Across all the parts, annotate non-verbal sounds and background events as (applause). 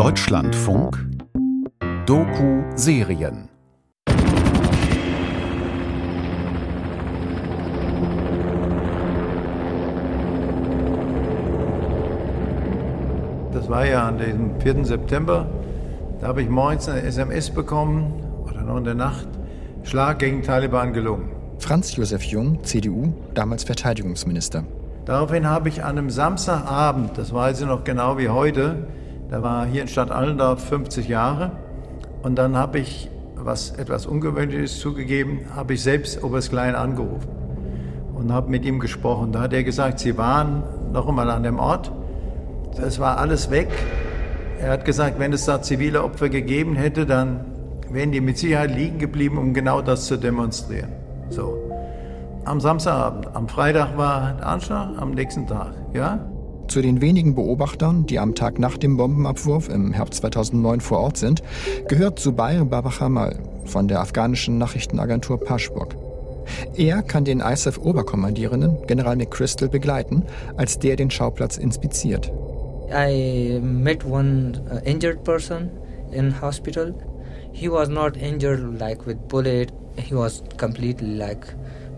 Deutschlandfunk Doku-Serien Das war ja an dem 4. September. Da habe ich morgens eine SMS bekommen, oder noch in der Nacht, Schlag gegen Taliban gelungen. Franz Josef Jung, CDU, damals Verteidigungsminister. Daraufhin habe ich an einem Samstagabend, das weiß ich noch genau wie heute, da war hier in Stadt Allendorf 50 Jahre, und dann habe ich, was etwas Ungewöhnliches zugegeben, habe ich selbst Oberst Klein angerufen und habe mit ihm gesprochen. Da hat er gesagt, Sie waren noch einmal an dem Ort, es war alles weg. Er hat gesagt, wenn es da zivile Opfer gegeben hätte, dann wären die mit Sicherheit liegen geblieben, um genau das zu demonstrieren. So. Am Samstagabend. Am Freitag war der Anschlag, am nächsten Tag. Ja? Zu den wenigen Beobachtern, die am Tag nach dem Bombenabwurf im Herbst 2009 vor Ort sind, gehört Zubair Babachamal von der afghanischen Nachrichtenagentur Pashbok. Er kann den ISAF-Oberkommandierenden, General McChrystal, begleiten, als der den Schauplatz inspiziert. I met one uh, injured person in hospital. He was not injured like with bullet. He was completely like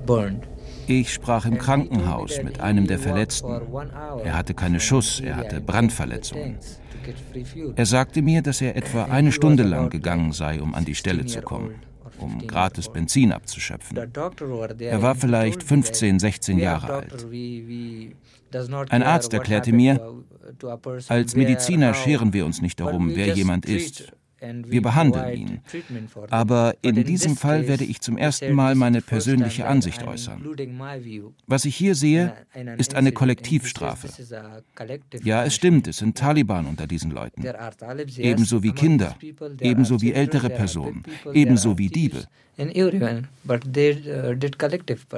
burned. Ich sprach im Krankenhaus mit einem der Verletzten. Er hatte keine Schuss, er hatte Brandverletzungen. Er sagte mir, dass er etwa eine Stunde lang gegangen sei, um an die Stelle zu kommen, um gratis Benzin abzuschöpfen. Er war vielleicht 15, 16 Jahre alt. Ein Arzt erklärte mir, als Mediziner scheren wir uns nicht darum, wer jemand ist. Wir behandeln ihn. Aber in diesem Fall werde ich zum ersten Mal meine persönliche Ansicht äußern. Was ich hier sehe, ist eine Kollektivstrafe. Ja, es stimmt, es sind Taliban unter diesen Leuten. Ebenso wie Kinder, ebenso wie ältere Personen, ebenso wie Diebe.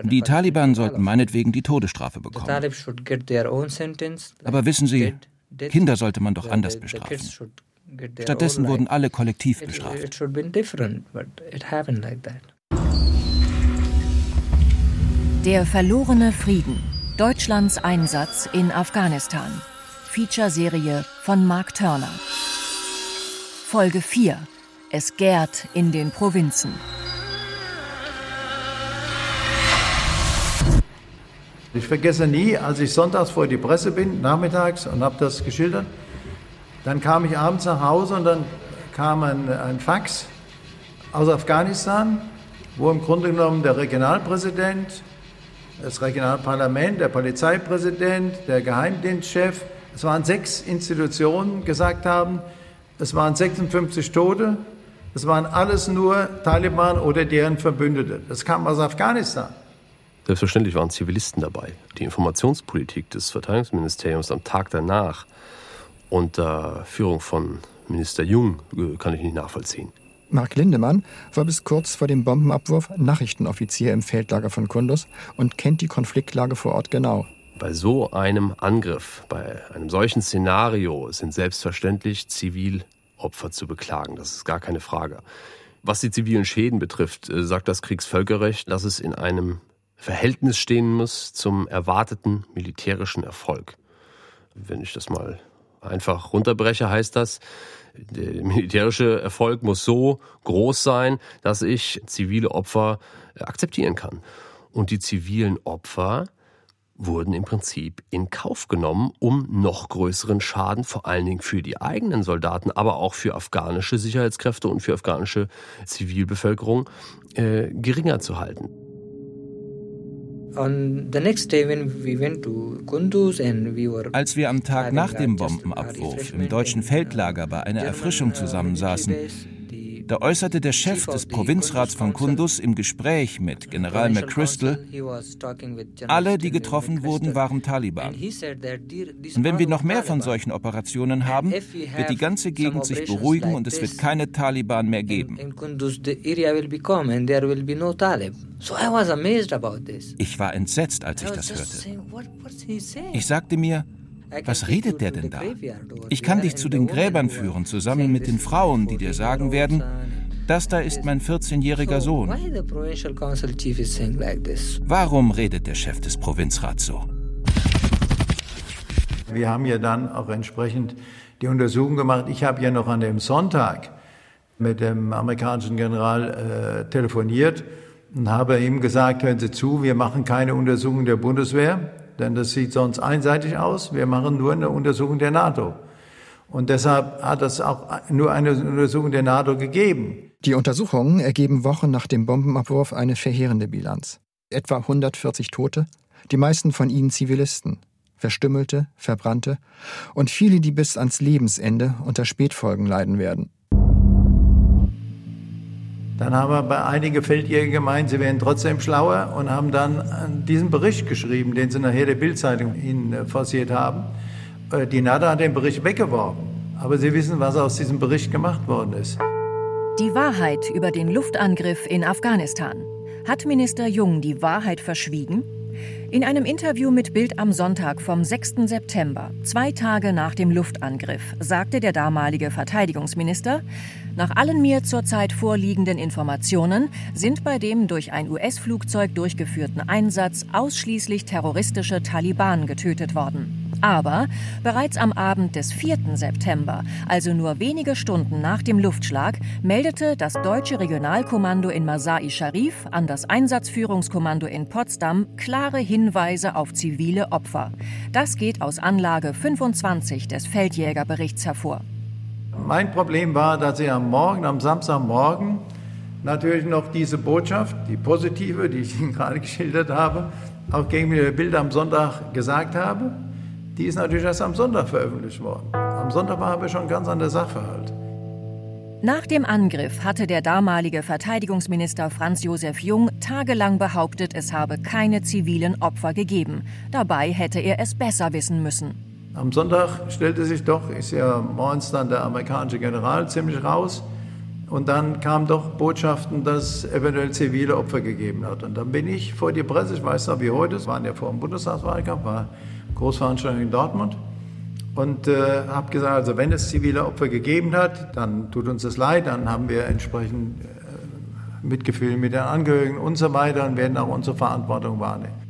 Die Taliban sollten meinetwegen die Todesstrafe bekommen. Aber wissen Sie, Kinder sollte man doch anders bestrafen. Stattdessen wurden alle kollektiv bestraft. Der verlorene Frieden. Deutschlands Einsatz in Afghanistan. Feature-Serie von Mark Turner. Folge 4. Es gärt in den Provinzen. Ich vergesse nie, als ich sonntags vor die Presse bin, nachmittags, und habe das geschildert, dann kam ich abends nach Hause und dann kam ein, ein Fax aus Afghanistan, wo im Grunde genommen der Regionalpräsident, das Regionalparlament, der Polizeipräsident, der Geheimdienstchef, es waren sechs Institutionen, gesagt haben, es waren 56 Tote, es waren alles nur Taliban oder deren Verbündete. Das kam aus Afghanistan. Selbstverständlich waren Zivilisten dabei. Die Informationspolitik des Verteidigungsministeriums am Tag danach unter Führung von Minister Jung äh, kann ich nicht nachvollziehen. Mark Lindemann war bis kurz vor dem Bombenabwurf Nachrichtenoffizier im Feldlager von Kunduz und kennt die Konfliktlage vor Ort genau. Bei so einem Angriff, bei einem solchen Szenario sind selbstverständlich Zivilopfer zu beklagen. Das ist gar keine Frage. Was die zivilen Schäden betrifft, äh, sagt das Kriegsvölkerrecht, dass es in einem Verhältnis stehen muss zum erwarteten militärischen Erfolg. Wenn ich das mal einfach runterbreche, heißt das, der militärische Erfolg muss so groß sein, dass ich zivile Opfer akzeptieren kann. Und die zivilen Opfer wurden im Prinzip in Kauf genommen, um noch größeren Schaden, vor allen Dingen für die eigenen Soldaten, aber auch für afghanische Sicherheitskräfte und für afghanische Zivilbevölkerung äh, geringer zu halten. Als wir am Tag nach dem Bombenabwurf im deutschen Feldlager bei einer Erfrischung zusammensaßen, da äußerte der Chef des Provinzrats von Kunduz im Gespräch mit General McChrystal, alle, die getroffen wurden, waren Taliban. Und wenn wir noch mehr von solchen Operationen haben, wird die ganze Gegend sich beruhigen und es wird keine Taliban mehr geben. Ich war entsetzt, als ich das hörte. Ich sagte mir, was redet der denn da? Ich kann dich zu den Gräbern führen, zusammen mit den Frauen, die dir sagen werden, das da ist mein 14-jähriger Sohn. Warum redet der Chef des Provinzrats so? Wir haben ja dann auch entsprechend die Untersuchung gemacht. Ich habe ja noch an dem Sonntag mit dem amerikanischen General äh, telefoniert und habe ihm gesagt, hören Sie zu, wir machen keine Untersuchung der Bundeswehr, denn das sieht sonst einseitig aus. Wir machen nur eine Untersuchung der NATO. Und deshalb hat es auch nur eine Untersuchung der NATO gegeben. Die Untersuchungen ergeben Wochen nach dem Bombenabwurf eine verheerende Bilanz. Etwa 140 Tote, die meisten von ihnen Zivilisten, Verstümmelte, Verbrannte und viele, die bis ans Lebensende unter Spätfolgen leiden werden. Dann haben wir bei einigen Feldjäger gemeint, sie wären trotzdem schlauer und haben dann diesen Bericht geschrieben, den sie nachher der Bildzeitung ihnen äh, forciert haben. Äh, die NADA hat den Bericht weggeworfen. Aber Sie wissen, was aus diesem Bericht gemacht worden ist. Die Wahrheit über den Luftangriff in Afghanistan. Hat Minister Jung die Wahrheit verschwiegen? In einem Interview mit Bild am Sonntag vom 6. September, zwei Tage nach dem Luftangriff, sagte der damalige Verteidigungsminister, nach allen mir zurzeit vorliegenden Informationen sind bei dem durch ein US-Flugzeug durchgeführten Einsatz ausschließlich terroristische Taliban getötet worden. Aber bereits am Abend des 4. September, also nur wenige Stunden nach dem Luftschlag, meldete das deutsche Regionalkommando in Masai Sharif an das Einsatzführungskommando in Potsdam klare Hinweise auf zivile Opfer. Das geht aus Anlage 25 des Feldjägerberichts hervor. Mein Problem war, dass ich am Morgen, am Samstagmorgen, natürlich noch diese Botschaft, die positive, die ich (laughs) Ihnen gerade geschildert habe, auch gegen die Bilder am Sonntag gesagt habe. Die ist natürlich erst am Sonntag veröffentlicht worden. Am Sonntag waren wir schon ganz an der Sachverhalt. Nach dem Angriff hatte der damalige Verteidigungsminister Franz Josef Jung tagelang behauptet, es habe keine zivilen Opfer gegeben. Dabei hätte er es besser wissen müssen. Am Sonntag stellte sich doch, ist ja morgens dann der amerikanische General ziemlich raus. Und dann kamen doch Botschaften, dass eventuell zivile Opfer gegeben hat. Und dann bin ich vor die Presse, ich weiß noch wie heute, es waren ja vor dem Bundestagswahlkampf, war Großveranstaltung in Dortmund und äh, habe gesagt, also wenn es zivile Opfer gegeben hat, dann tut uns das leid, dann haben wir entsprechend äh, Mitgefühl mit den Angehörigen und so weiter und werden auch unsere Verantwortung wahrnehmen.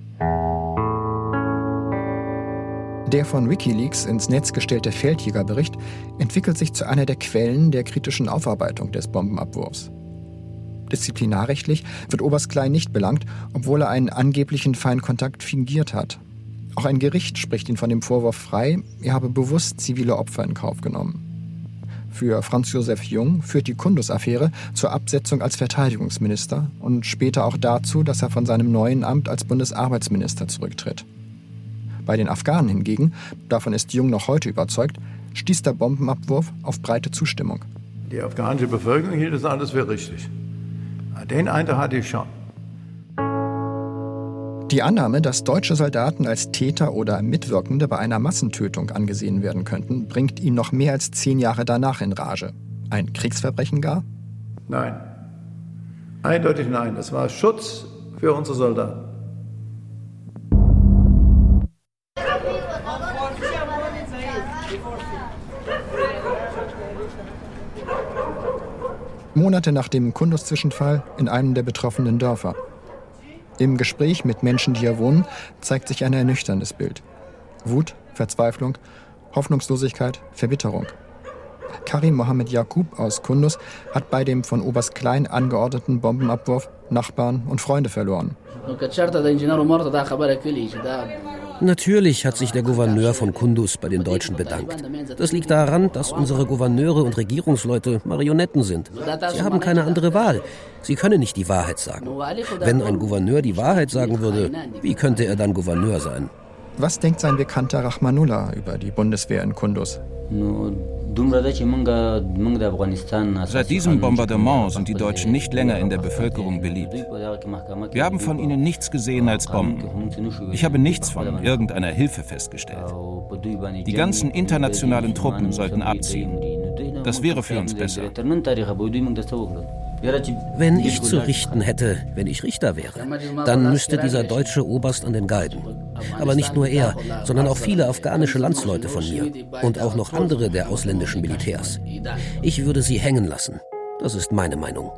Der von Wikileaks ins Netz gestellte Feldjägerbericht entwickelt sich zu einer der Quellen der kritischen Aufarbeitung des Bombenabwurfs. Disziplinarrechtlich wird Oberst Klein nicht belangt, obwohl er einen angeblichen Feinkontakt fingiert hat auch ein Gericht spricht ihn von dem Vorwurf frei, er habe bewusst zivile Opfer in Kauf genommen. Für Franz Josef Jung führt die Kundus-Affäre zur Absetzung als Verteidigungsminister und später auch dazu, dass er von seinem neuen Amt als Bundesarbeitsminister zurücktritt. Bei den Afghanen hingegen, davon ist Jung noch heute überzeugt, stieß der Bombenabwurf auf breite Zustimmung. Die afghanische Bevölkerung hielt das alles für richtig. Den Eindruck hatte ich schon. Die Annahme, dass deutsche Soldaten als Täter oder Mitwirkende bei einer Massentötung angesehen werden könnten, bringt ihn noch mehr als zehn Jahre danach in Rage. Ein Kriegsverbrechen gar? Nein. Eindeutig nein. Es war Schutz für unsere Soldaten. Monate nach dem Kundus-Zwischenfall in einem der betroffenen Dörfer. Im Gespräch mit Menschen, die hier wohnen, zeigt sich ein ernüchterndes Bild. Wut, Verzweiflung, Hoffnungslosigkeit, Verbitterung. Karim Mohammed Jakub aus Kundus hat bei dem von Oberst Klein angeordneten Bombenabwurf Nachbarn und Freunde verloren. Natürlich hat sich der Gouverneur von Kundus bei den Deutschen bedankt. Das liegt daran, dass unsere Gouverneure und Regierungsleute Marionetten sind. Sie haben keine andere Wahl. Sie können nicht die Wahrheit sagen. Wenn ein Gouverneur die Wahrheit sagen würde, wie könnte er dann Gouverneur sein? Was denkt sein Bekannter Rahmanullah über die Bundeswehr in Kundus? Seit diesem Bombardement sind die Deutschen nicht länger in der Bevölkerung beliebt. Wir haben von ihnen nichts gesehen als Bomben. Ich habe nichts von irgendeiner Hilfe festgestellt. Die ganzen internationalen Truppen sollten abziehen. Das wäre für uns besser. Wenn ich zu richten hätte, wenn ich Richter wäre, dann müsste dieser deutsche Oberst an den Galgen. Aber nicht nur er, sondern auch viele afghanische Landsleute von mir und auch noch andere der ausländischen Militärs. Ich würde sie hängen lassen. Das ist meine Meinung.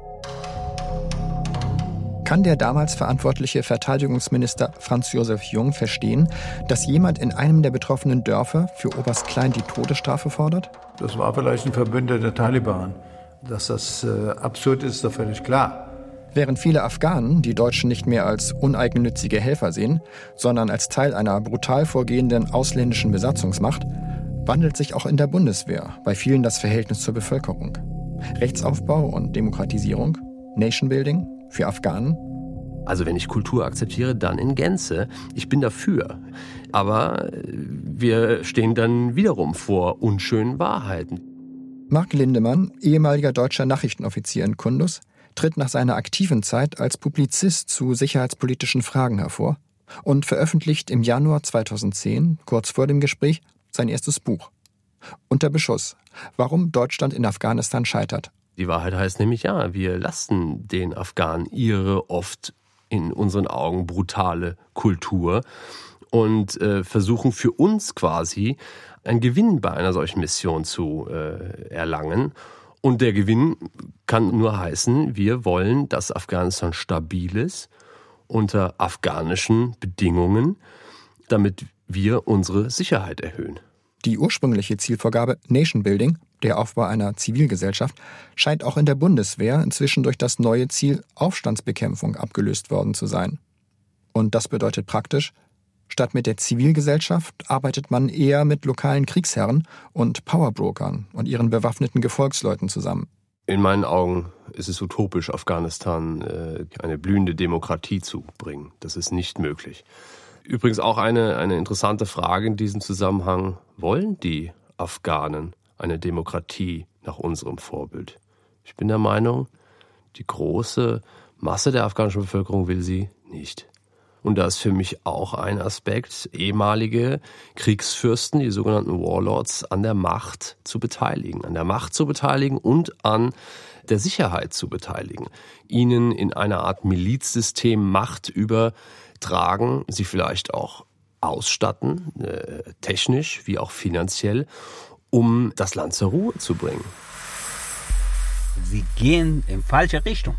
kann der damals verantwortliche Verteidigungsminister Franz Josef Jung verstehen, dass jemand in einem der betroffenen Dörfer für Oberst Klein die Todesstrafe fordert? Das war vielleicht ein Verbündeter der Taliban. Dass das äh, absurd ist, ist doch völlig klar. Während viele Afghanen die Deutschen nicht mehr als uneigennützige Helfer sehen, sondern als Teil einer brutal vorgehenden ausländischen Besatzungsmacht, wandelt sich auch in der Bundeswehr bei vielen das Verhältnis zur Bevölkerung. Rechtsaufbau und Demokratisierung, Nationbuilding für Afghanen. Also wenn ich Kultur akzeptiere, dann in Gänze. Ich bin dafür. Aber äh, wir stehen dann wiederum vor unschönen Wahrheiten. Mark Lindemann, ehemaliger deutscher Nachrichtenoffizier in Kundus, tritt nach seiner aktiven Zeit als Publizist zu sicherheitspolitischen Fragen hervor und veröffentlicht im Januar 2010, kurz vor dem Gespräch, sein erstes Buch. Unter Beschuss. Warum Deutschland in Afghanistan scheitert. Die Wahrheit heißt nämlich ja, wir lassen den Afghanen ihre oft in unseren Augen brutale Kultur und äh, versuchen für uns quasi einen Gewinn bei einer solchen Mission zu äh, erlangen. Und der Gewinn kann nur heißen, wir wollen, dass Afghanistan stabil ist unter afghanischen Bedingungen, damit wir unsere Sicherheit erhöhen. Die ursprüngliche Zielvorgabe Nation Building, der Aufbau einer Zivilgesellschaft, scheint auch in der Bundeswehr inzwischen durch das neue Ziel Aufstandsbekämpfung abgelöst worden zu sein. Und das bedeutet praktisch, Statt mit der Zivilgesellschaft arbeitet man eher mit lokalen Kriegsherren und Powerbrokern und ihren bewaffneten Gefolgsleuten zusammen. In meinen Augen ist es utopisch, Afghanistan äh, eine blühende Demokratie zu bringen. Das ist nicht möglich. Übrigens auch eine, eine interessante Frage in diesem Zusammenhang. Wollen die Afghanen eine Demokratie nach unserem Vorbild? Ich bin der Meinung, die große Masse der afghanischen Bevölkerung will sie nicht. Und da ist für mich auch ein Aspekt, ehemalige Kriegsfürsten, die sogenannten Warlords, an der Macht zu beteiligen. An der Macht zu beteiligen und an der Sicherheit zu beteiligen. Ihnen in einer Art Milizsystem Macht übertragen, sie vielleicht auch ausstatten, äh, technisch wie auch finanziell, um das Land zur Ruhe zu bringen. Sie gehen in falsche Richtung.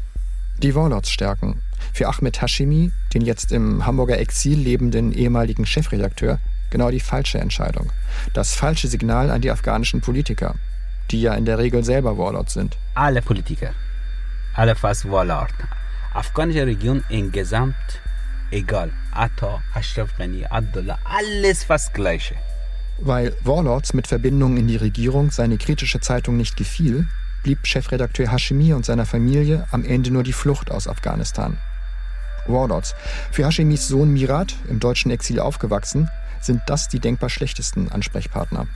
Die Warlords stärken. Für Ahmed Hashimi, den jetzt im Hamburger Exil lebenden ehemaligen Chefredakteur, genau die falsche Entscheidung. Das falsche Signal an die afghanischen Politiker, die ja in der Regel selber Warlords sind. Alle Politiker, alle fast Warlord. Afghanische Region insgesamt, egal. Atta, Ashraf Ghani, Abdullah, alles fast gleiche. Weil Warlords mit Verbindungen in die Regierung seine kritische Zeitung nicht gefiel, blieb Chefredakteur Hashimi und seiner Familie am Ende nur die Flucht aus Afghanistan. Warlords. Für Hashimis Sohn Mirat, im deutschen Exil aufgewachsen, sind das die denkbar schlechtesten Ansprechpartner.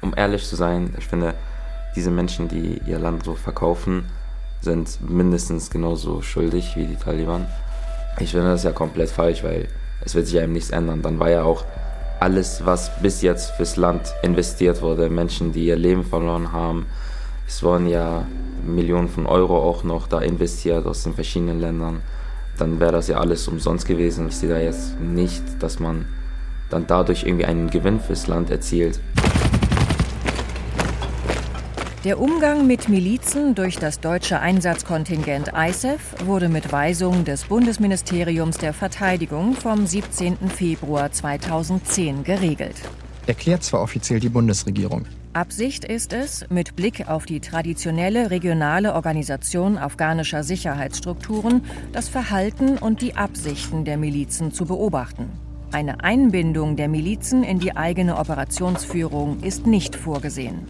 Um ehrlich zu sein, ich finde, diese Menschen, die ihr Land so verkaufen, sind mindestens genauso schuldig wie die Taliban. Ich finde das ja komplett falsch, weil es wird sich eben nichts ändern. Dann war ja auch alles, was bis jetzt fürs Land investiert wurde, Menschen, die ihr Leben verloren haben, es wurden ja Millionen von Euro auch noch da investiert aus den verschiedenen Ländern. Dann wäre das ja alles umsonst gewesen. Ich sehe da jetzt nicht, dass man dann dadurch irgendwie einen Gewinn fürs Land erzielt. Der Umgang mit Milizen durch das deutsche Einsatzkontingent ISAF wurde mit Weisung des Bundesministeriums der Verteidigung vom 17. Februar 2010 geregelt. Erklärt zwar offiziell die Bundesregierung, Absicht ist es, mit Blick auf die traditionelle regionale Organisation afghanischer Sicherheitsstrukturen das Verhalten und die Absichten der Milizen zu beobachten. Eine Einbindung der Milizen in die eigene Operationsführung ist nicht vorgesehen.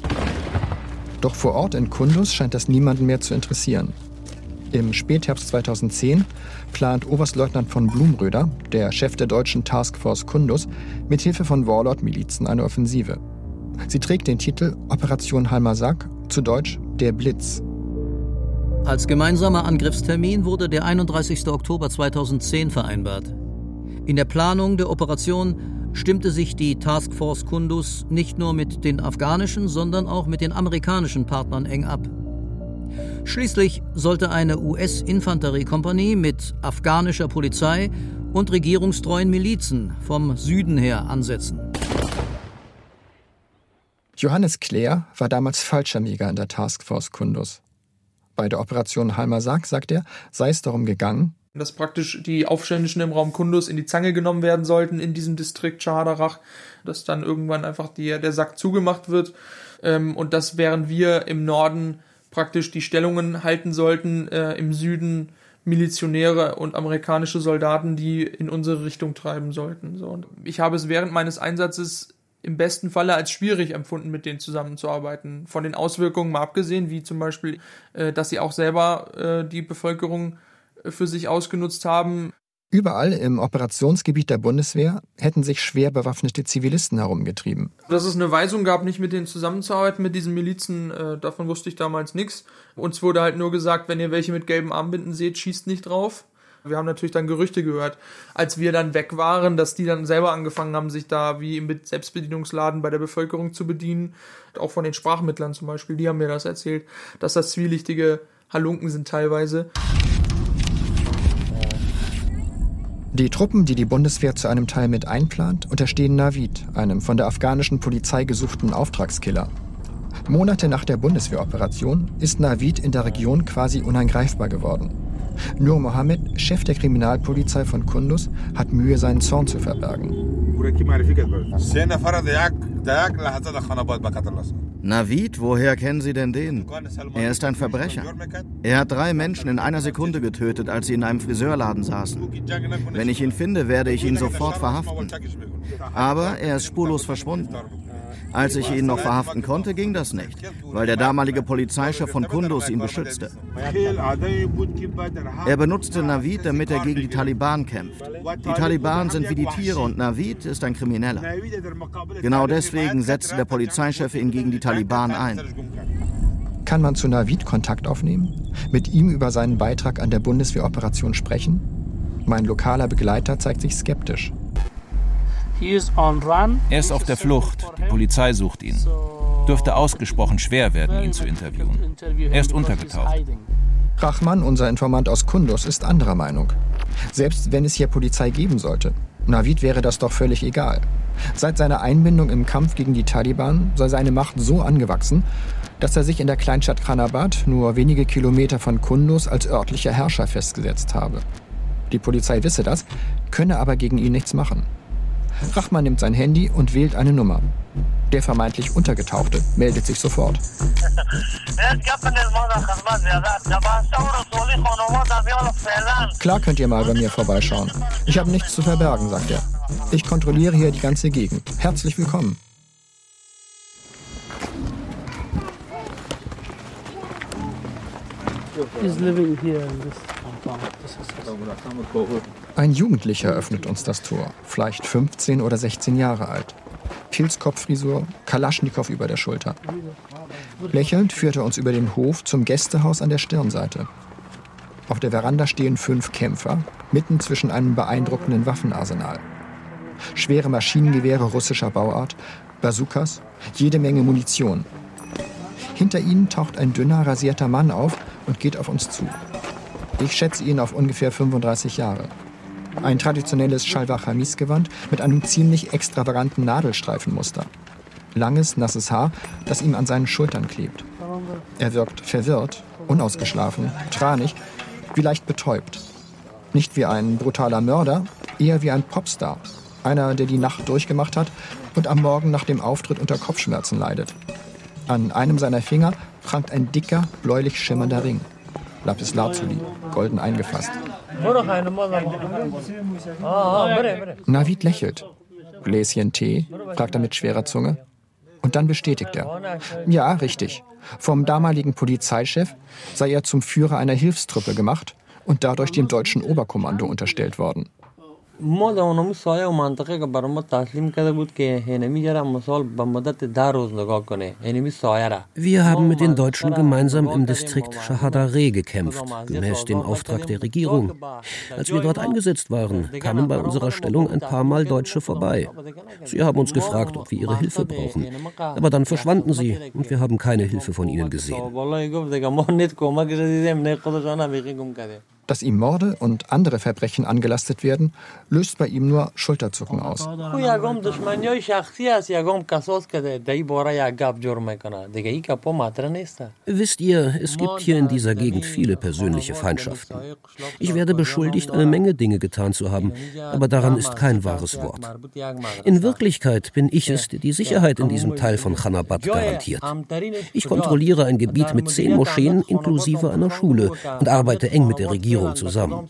Doch vor Ort in Kundus scheint das niemanden mehr zu interessieren. Im Spätherbst 2010 plant Oberstleutnant von Blumröder, der Chef der deutschen Taskforce Kundus, mithilfe von Warlord-Milizen eine Offensive. Sie trägt den Titel Operation Halmasak, zu Deutsch Der Blitz. Als gemeinsamer Angriffstermin wurde der 31. Oktober 2010 vereinbart. In der Planung der Operation stimmte sich die Taskforce Kundus nicht nur mit den afghanischen, sondern auch mit den amerikanischen Partnern eng ab. Schließlich sollte eine US-Infanteriekompanie mit afghanischer Polizei und regierungstreuen Milizen vom Süden her ansetzen. Johannes Clare war damals Fallschirmjäger in der Taskforce Kundus. Bei der Operation Halmasak, sagt er, sei es darum gegangen, dass praktisch die Aufständischen im Raum Kundus in die Zange genommen werden sollten in diesem Distrikt Shahadarach, dass dann irgendwann einfach die, der Sack zugemacht wird ähm, und dass während wir im Norden praktisch die Stellungen halten sollten, äh, im Süden Milizionäre und amerikanische Soldaten, die in unsere Richtung treiben sollten. So. Ich habe es während meines Einsatzes im besten Falle als schwierig empfunden, mit denen zusammenzuarbeiten. Von den Auswirkungen mal abgesehen, wie zum Beispiel, äh, dass sie auch selber äh, die Bevölkerung äh, für sich ausgenutzt haben. Überall im Operationsgebiet der Bundeswehr hätten sich schwer bewaffnete Zivilisten herumgetrieben. Dass es eine Weisung gab, nicht mit denen zusammenzuarbeiten, mit diesen Milizen, äh, davon wusste ich damals nichts. Uns wurde halt nur gesagt, wenn ihr welche mit gelben Armbinden seht, schießt nicht drauf. Wir haben natürlich dann Gerüchte gehört, als wir dann weg waren, dass die dann selber angefangen haben, sich da wie im Selbstbedienungsladen bei der Bevölkerung zu bedienen. Auch von den Sprachmittlern zum Beispiel, die haben mir das erzählt, dass das zwielichtige Halunken sind teilweise. Die Truppen, die die Bundeswehr zu einem Teil mit einplant, unterstehen Navid, einem von der afghanischen Polizei gesuchten Auftragskiller. Monate nach der Bundeswehroperation ist Navid in der Region quasi unangreifbar geworden. Nur Mohammed, Chef der Kriminalpolizei von Kunduz, hat Mühe, seinen Zorn zu verbergen. Navid, woher kennen Sie denn den? Er ist ein Verbrecher. Er hat drei Menschen in einer Sekunde getötet, als sie in einem Friseurladen saßen. Wenn ich ihn finde, werde ich ihn sofort verhaften. Aber er ist spurlos verschwunden. Als ich ihn noch verhaften konnte, ging das nicht, weil der damalige Polizeichef von Kunduz ihn beschützte. Er benutzte Navid, damit er gegen die Taliban kämpft. Die Taliban sind wie die Tiere und Navid ist ein Krimineller. Genau deswegen setzte der Polizeichef ihn gegen die Taliban ein. Kann man zu Navid Kontakt aufnehmen? Mit ihm über seinen Beitrag an der Bundeswehroperation sprechen? Mein lokaler Begleiter zeigt sich skeptisch. Er ist auf der Flucht. Die Polizei sucht ihn. Dürfte ausgesprochen schwer werden, ihn zu interviewen. Er ist untergetaucht. Rachman, unser Informant aus Kundus, ist anderer Meinung. Selbst wenn es hier Polizei geben sollte, Navid wäre das doch völlig egal. Seit seiner Einbindung im Kampf gegen die Taliban sei seine Macht so angewachsen, dass er sich in der Kleinstadt Khanabad, nur wenige Kilometer von Kundus, als örtlicher Herrscher festgesetzt habe. Die Polizei wisse das, könne aber gegen ihn nichts machen. Rachman nimmt sein Handy und wählt eine Nummer. Der vermeintlich Untergetauchte meldet sich sofort. Klar könnt ihr mal bei mir vorbeischauen. Ich habe nichts zu verbergen, sagt er. Ich kontrolliere hier die ganze Gegend. Herzlich willkommen. Ein Jugendlicher öffnet uns das Tor, vielleicht 15 oder 16 Jahre alt. Pilzkopffrisur, Kalaschnikow über der Schulter. Lächelnd führt er uns über den Hof zum Gästehaus an der Stirnseite. Auf der Veranda stehen fünf Kämpfer, mitten zwischen einem beeindruckenden Waffenarsenal. Schwere Maschinengewehre russischer Bauart, Bazookas, jede Menge Munition. Hinter ihnen taucht ein dünner, rasierter Mann auf und geht auf uns zu. Ich schätze ihn auf ungefähr 35 Jahre. Ein traditionelles Shalwar-Chamis-Gewand mit einem ziemlich extravaganten Nadelstreifenmuster. Langes, nasses Haar, das ihm an seinen Schultern klebt. Er wirkt verwirrt, unausgeschlafen, tranig, wie leicht betäubt. Nicht wie ein brutaler Mörder, eher wie ein Popstar. Einer, der die Nacht durchgemacht hat und am Morgen nach dem Auftritt unter Kopfschmerzen leidet. An einem seiner Finger prangt ein dicker, bläulich schimmernder Ring. Lapis Lazuli, golden eingefasst. Navid lächelt. Gläschen Tee? fragt er mit schwerer Zunge. Und dann bestätigt er. Ja, richtig. Vom damaligen Polizeichef sei er zum Führer einer Hilfstruppe gemacht und dadurch dem deutschen Oberkommando unterstellt worden. ما در سایه و منطقه که برای ما تسلیم کرده بود که هنمی جرا مثال به مدت ده روز نگاه کنه هنمی سایه را Wir haben mit den Deutschen gemeinsam im Distrikt Shahadare gekämpft, gemäß dem Auftrag der Regierung. Als wir dort eingesetzt waren, kamen bei unserer Stellung ein paar Mal Deutsche vorbei. Sie haben uns gefragt, ob wir ihre Hilfe brauchen. Aber dann verschwanden sie und wir haben keine Hilfe von ihnen gesehen. Dass ihm Morde und andere Verbrechen angelastet werden, löst bei ihm nur Schulterzucken aus. Wisst ihr, es gibt hier in dieser Gegend viele persönliche Feindschaften. Ich werde beschuldigt, eine Menge Dinge getan zu haben, aber daran ist kein wahres Wort. In Wirklichkeit bin ich es, der die Sicherheit in diesem Teil von Chanabad garantiert. Ich kontrolliere ein Gebiet mit zehn Moscheen inklusive einer Schule und arbeite eng mit der Regierung zusammen.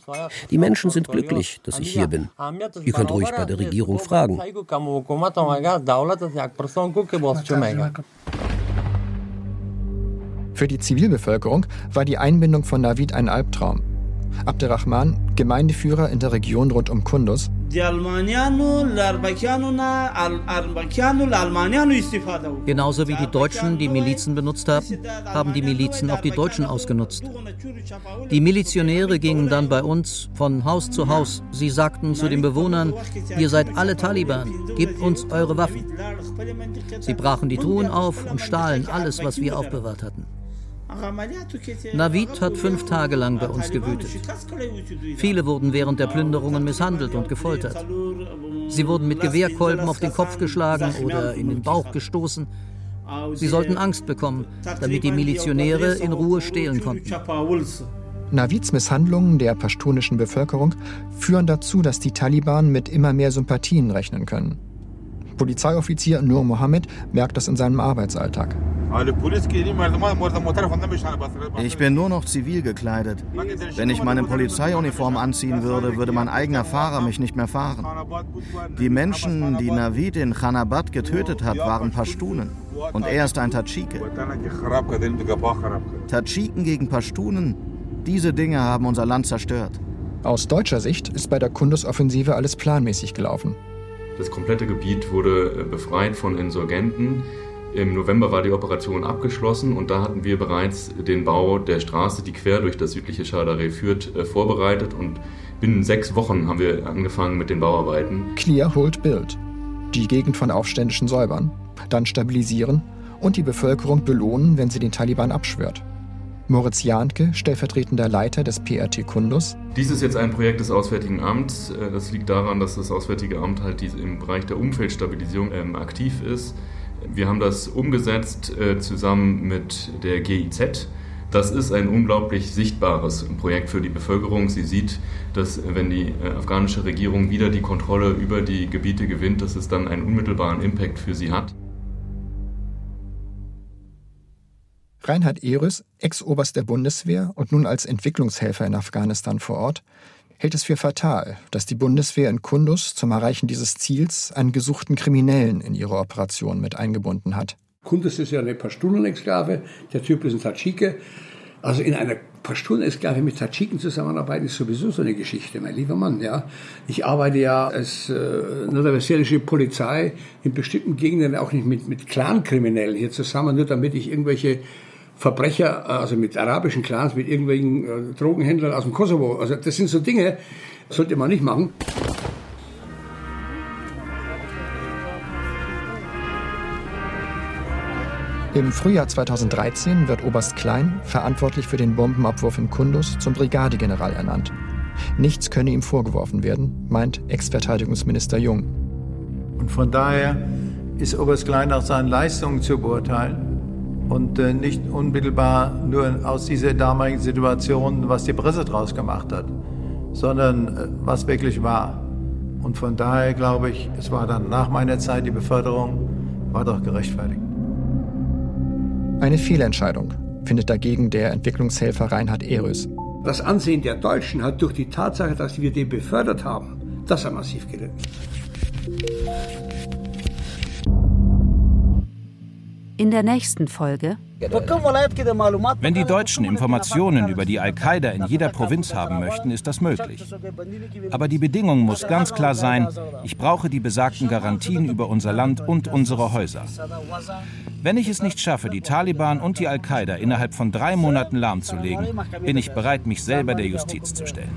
Die Menschen sind glücklich, dass ich hier bin. Ihr könnt ruhig bei der Regierung fragen. Für die Zivilbevölkerung war die Einbindung von Navid ein Albtraum. Abderrahman, Gemeindeführer in der Region rund um Kundus, Genauso wie die Deutschen die Milizen benutzt haben, haben die Milizen auch die Deutschen ausgenutzt. Die Milizionäre gingen dann bei uns von Haus zu Haus. Sie sagten zu den Bewohnern, ihr seid alle Taliban, gebt uns eure Waffen. Sie brachen die Truhen auf und stahlen alles, was wir aufbewahrt hatten. Navid hat fünf Tage lang bei uns gewütet. Viele wurden während der Plünderungen misshandelt und gefoltert. Sie wurden mit Gewehrkolben auf den Kopf geschlagen oder in den Bauch gestoßen. Sie sollten Angst bekommen, damit die Milizionäre in Ruhe stehlen konnten. Navids Misshandlungen der pashtunischen Bevölkerung führen dazu, dass die Taliban mit immer mehr Sympathien rechnen können. Polizeioffizier Nur Mohammed merkt das in seinem Arbeitsalltag. Ich bin nur noch zivil gekleidet. Wenn ich meine Polizeiuniform anziehen würde, würde mein eigener Fahrer mich nicht mehr fahren. Die Menschen, die Navid in Khanabad getötet hat, waren Pashtunen. Und er ist ein Tadschike. Tadschiken gegen Pashtunen, diese Dinge haben unser Land zerstört. Aus deutscher Sicht ist bei der Kundus-Offensive alles planmäßig gelaufen. Das komplette Gebiet wurde befreit von Insurgenten. Im November war die Operation abgeschlossen und da hatten wir bereits den Bau der Straße, die quer durch das südliche Chardare führt, vorbereitet und binnen sechs Wochen haben wir angefangen mit den Bauarbeiten. Clear holt Bild. Die Gegend von Aufständischen säubern, dann stabilisieren und die Bevölkerung belohnen, wenn sie den Taliban abschwört. Moritz Jahnke, stellvertretender Leiter des PRT Kundus. Dies ist jetzt ein Projekt des Auswärtigen Amts. Das liegt daran, dass das Auswärtige Amt halt im Bereich der Umfeldstabilisierung aktiv ist. Wir haben das umgesetzt äh, zusammen mit der GIZ. Das ist ein unglaublich sichtbares Projekt für die Bevölkerung. Sie sieht, dass wenn die äh, afghanische Regierung wieder die Kontrolle über die Gebiete gewinnt, dass es dann einen unmittelbaren Impact für sie hat. Reinhard Ehrys, Ex-Oberst der Bundeswehr und nun als Entwicklungshelfer in Afghanistan vor Ort, hält es für fatal, dass die Bundeswehr in Kundus zum Erreichen dieses Ziels einen gesuchten Kriminellen in ihre Operation mit eingebunden hat. Kundus ist ja eine Pashtunen-Exklave, der Typ ist ein Tadschike. Also in einer Pashtunen-Exklave mit Tadschiken zusammenarbeiten ist sowieso so eine Geschichte, mein lieber Mann. Ja, ich arbeite ja als äh, Polizei in bestimmten Gegenden auch nicht mit mit Clankriminellen hier zusammen, nur damit ich irgendwelche Verbrecher, also mit arabischen Clans, mit irgendwelchen äh, Drogenhändlern aus dem Kosovo. Also das sind so Dinge, sollte man nicht machen. Im Frühjahr 2013 wird Oberst Klein, verantwortlich für den Bombenabwurf in Kundus, zum Brigadegeneral ernannt. Nichts könne ihm vorgeworfen werden, meint Ex-Verteidigungsminister Jung. Und von daher ist Oberst Klein nach seinen Leistungen zu beurteilen und äh, nicht unmittelbar nur aus dieser damaligen Situation, was die Presse draus gemacht hat, sondern äh, was wirklich war. Und von daher glaube ich, es war dann nach meiner Zeit die Beförderung, war doch gerechtfertigt. Eine Fehlentscheidung, findet dagegen der Entwicklungshelfer Reinhard Ehrös. Das Ansehen der Deutschen hat durch die Tatsache, dass wir den befördert haben, das hat massiv gelitten. In der nächsten Folge. Wenn die Deutschen Informationen über die Al-Qaida in jeder Provinz haben möchten, ist das möglich. Aber die Bedingung muss ganz klar sein, ich brauche die besagten Garantien über unser Land und unsere Häuser. Wenn ich es nicht schaffe, die Taliban und die Al-Qaida innerhalb von drei Monaten lahmzulegen, bin ich bereit, mich selber der Justiz zu stellen.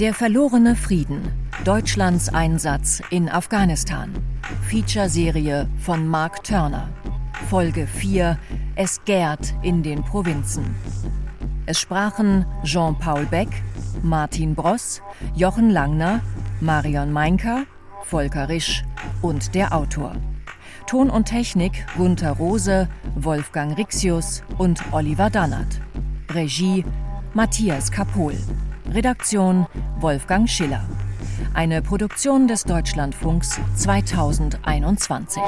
Der verlorene Frieden. Deutschlands Einsatz in Afghanistan. Feature-Serie von Mark Turner. Folge 4 Es gärt in den Provinzen. Es sprachen Jean-Paul Beck, Martin Bross, Jochen Langner, Marion Meinker, Volker Risch und der Autor. Ton und Technik Gunther Rose, Wolfgang Rixius und Oliver Dannert. Regie Matthias Kapohl. Redaktion Wolfgang Schiller. Eine Produktion des Deutschlandfunks 2021.